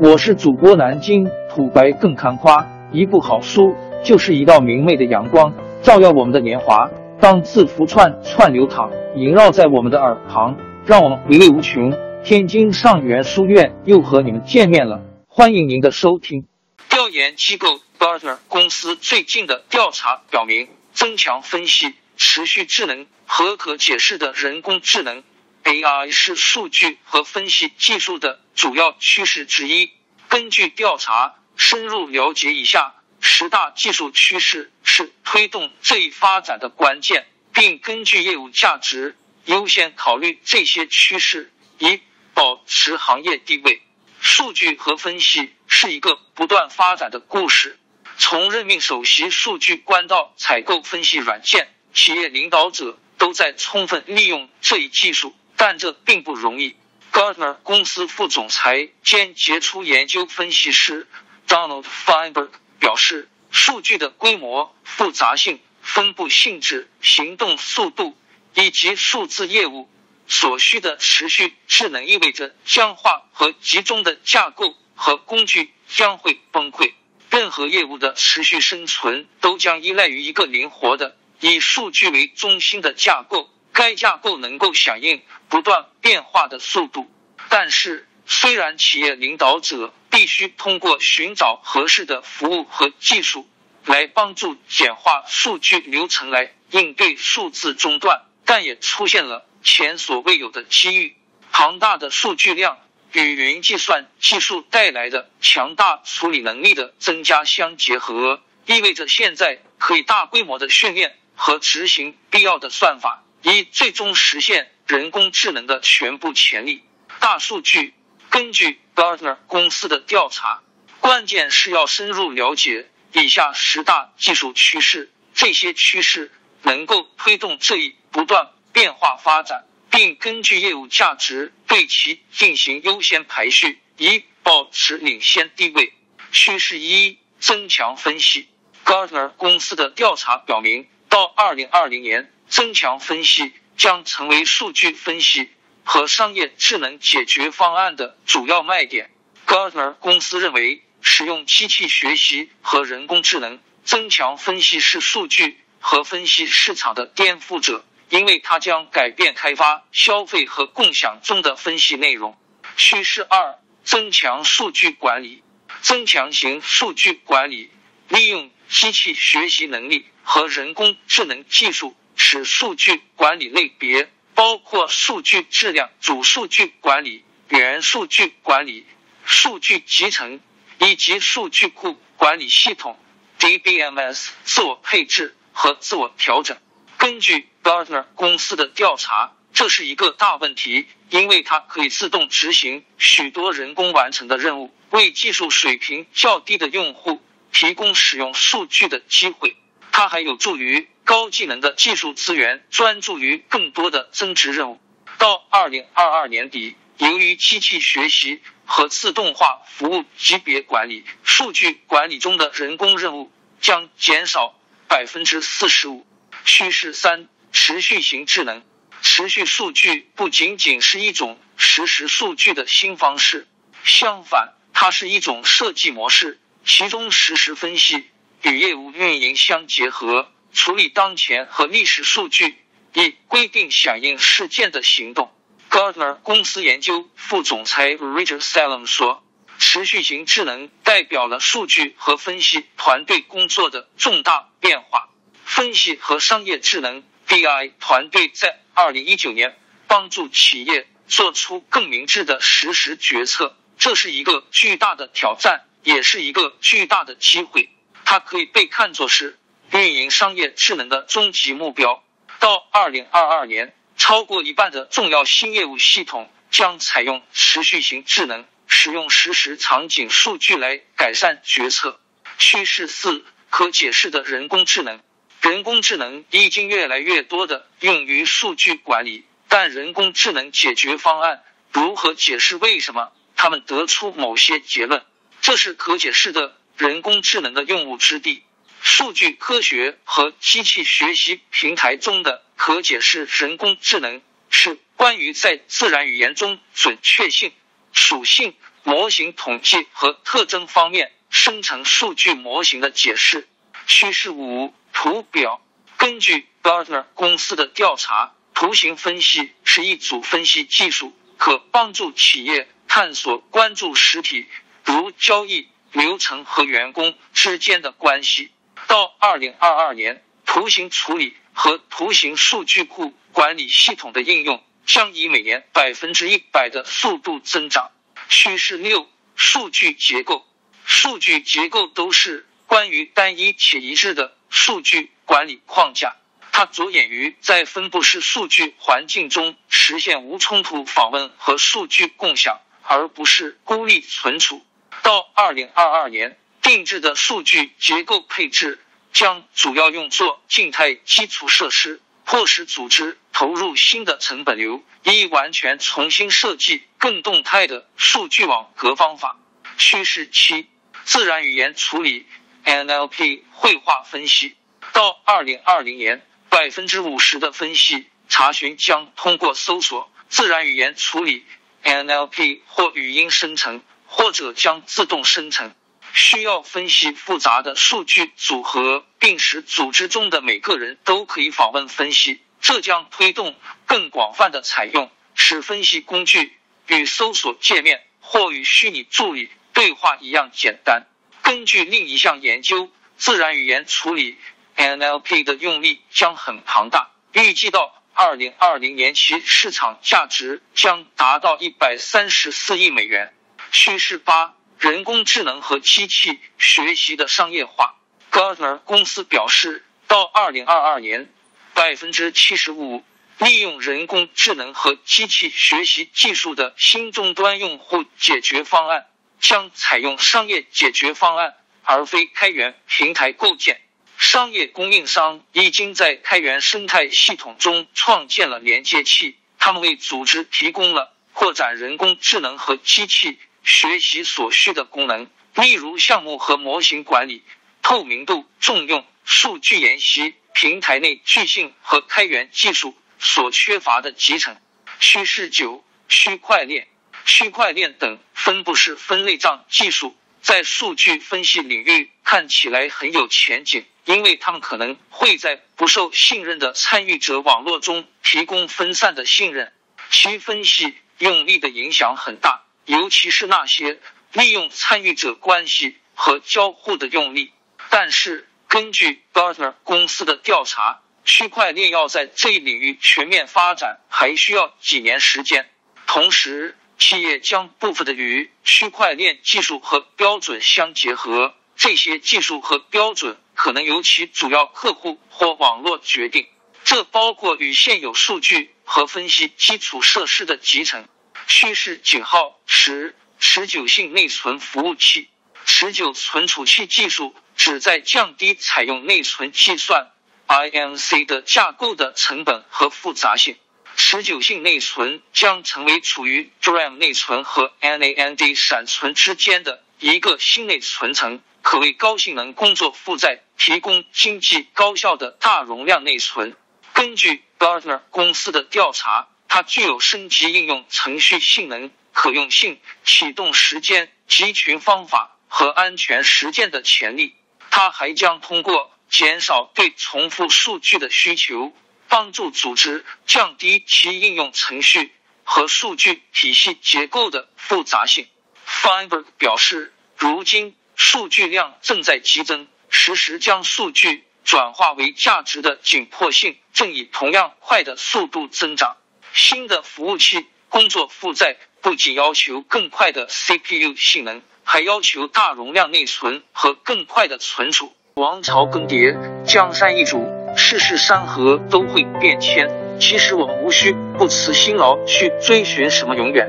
我是主播南京土白更看花，一部好书就是一道明媚的阳光，照耀我们的年华。当字符串串流淌，萦绕在我们的耳旁，让我们回味无穷。天津上元书院又和你们见面了，欢迎您的收听。调研机构 Gartner 公司最近的调查表明，增强分析、持续智能和可解释的人工智能。AI 是数据和分析技术的主要趋势之一。根据调查，深入了解以下十大技术趋势是推动这一发展的关键，并根据业务价值优先考虑这些趋势，以保持行业地位。数据和分析是一个不断发展的故事，从任命首席数据官到采购分析软件，企业领导者都在充分利用这一技术。但这并不容易。Gartner 公司副总裁兼杰出研究分析师 Donald Feinberg 表示，数据的规模、复杂性、分布性质、行动速度以及数字业务所需的持续智能，意味着僵化和集中的架构和工具将会崩溃。任何业务的持续生存都将依赖于一个灵活的以数据为中心的架构。该架构能够响应不断变化的速度，但是虽然企业领导者必须通过寻找合适的服务和技术来帮助简化数据流程来应对数字中断，但也出现了前所未有的机遇。庞大的数据量与云计算技术带来的强大处理能力的增加相结合，意味着现在可以大规模的训练和执行必要的算法。以最终实现人工智能的全部潜力。大数据，根据 Gartner 公司的调查，关键是要深入了解以下十大技术趋势，这些趋势能够推动这一不断变化发展，并根据业务价值对其进行优先排序，以保持领先地位。趋势一：增强分析。Gartner 公司的调查表明，到二零二零年。增强分析将成为数据分析和商业智能解决方案的主要卖点。Gartner 公司认为，使用机器学习和人工智能增强分析是数据和分析市场的颠覆者，因为它将改变开发、消费和共享中的分析内容。趋势二：增强数据管理。增强型数据管理利用机器学习能力和人工智能技术。使数据管理类别包括数据质量、主数据管理、元数据管理、数据集成以及数据库管理系统 （DBMS） 自我配置和自我调整。根据 Gartner 公司的调查，这是一个大问题，因为它可以自动执行许多人工完成的任务，为技术水平较低的用户提供使用数据的机会。它还有助于高技能的技术资源专注于更多的增值任务。到二零二二年底，由于机器学习和自动化服务级别管理，数据管理中的人工任务将减少百分之四十五。趋势三：持续型智能。持续数据不仅仅是一种实时数据的新方式，相反，它是一种设计模式，其中实时分析。与业务运营相结合，处理当前和历史数据，以规定响应事件的行动。Gartner 公司研究副总裁 Richard Salem 说：“持续型智能代表了数据和分析团队工作的重大变化。分析和商业智能 BI 团队在二零一九年帮助企业做出更明智的实时决策，这是一个巨大的挑战，也是一个巨大的机会。”它可以被看作是运营商业智能的终极目标。到二零二二年，超过一半的重要新业务系统将采用持续型智能，使用实时场景数据来改善决策。趋势四：可解释的人工智能。人工智能已经越来越多的用于数据管理，但人工智能解决方案如何解释为什么他们得出某些结论？这是可解释的。人工智能的用武之地，数据科学和机器学习平台中的可解释人工智能是关于在自然语言中准确性、属性模型统计和特征方面生成数据模型的解释。趋势五图表。根据 Gartner 公司的调查，图形分析是一组分析技术，可帮助企业探索关注实体，如交易流程和员工之间的关系。到二零二二年，图形处理和图形数据库管理系统的应用将以每年百分之一百的速度增长。趋势六：数据结构。数据结构都是关于单一且一致的数据管理框架。它着眼于在分布式数据环境中实现无冲突访问和数据共享，而不是孤立存储。到二零二二年，定制的数据结构配置将主要用作静态基础设施。迫使组织投入新的成本流，以完全重新设计更动态的数据网格方法。趋势七：自然语言处理 （NLP） 绘画分析。到二零二零年，百分之五十的分析查询将通过搜索、自然语言处理 （NLP） 或语音生成，或者将自动生成。需要分析复杂的数据组合，并使组织中的每个人都可以访问分析，这将推动更广泛的采用，使分析工具与搜索界面或与虚拟助理对话一样简单。根据另一项研究，自然语言处理 NLP 的用力将很庞大，预计到二零二零年，其市场价值将达到一百三十四亿美元。趋势八。人工智能和机器学习的商业化，Gartner 公司表示，到二零二二年，百分之七十五利用人工智能和机器学习技术的新终端用户解决方案将采用商业解决方案，而非开源平台构建。商业供应商已经在开源生态系统中创建了连接器，他们为组织提供了扩展人工智能和机器。学习所需的功能，例如项目和模型管理、透明度、重用、数据研习、平台内聚性和开源技术所缺乏的集成。趋势九：区块链、区块链等分布式分类账技术在数据分析领域看起来很有前景，因为它们可能会在不受信任的参与者网络中提供分散的信任，其分析用力的影响很大。尤其是那些利用参与者关系和交互的用力，但是根据 Gartner 公司的调查，区块链要在这一领域全面发展还需要几年时间。同时，企业将部分的与区块链技术和标准相结合，这些技术和标准可能由其主要客户或网络决定，这包括与现有数据和分析基础设施的集成。趋势井号十持久性内存服务器，持久存储器技术旨在降低采用内存计算 （I M C） 的架构的成本和复杂性。持久性内存将成为处于 DRAM 内存和 NAND 闪存之间的一个新内存层，可为高性能工作负载提供经济高效的大容量内存。根据 Gartner 公司的调查。它具有升级应用程序性能、可用性、启动时间、集群方法和安全实践的潜力。它还将通过减少对重复数据的需求，帮助组织降低其应用程序和数据体系结构的复杂性。Fiber 表示，如今数据量正在激增，实时将数据转化为价值的紧迫性正以同样快的速度增长。新的服务器工作负载不仅要求更快的 CPU 性能，还要求大容量内存和更快的存储。王朝更迭，江山易主，世事山河都会变迁。其实我们无需不辞辛劳去追寻什么永远，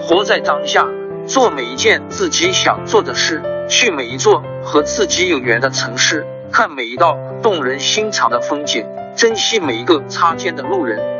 活在当下，做每一件自己想做的事，去每一座和自己有缘的城市，看每一道动人心肠的风景，珍惜每一个擦肩的路人。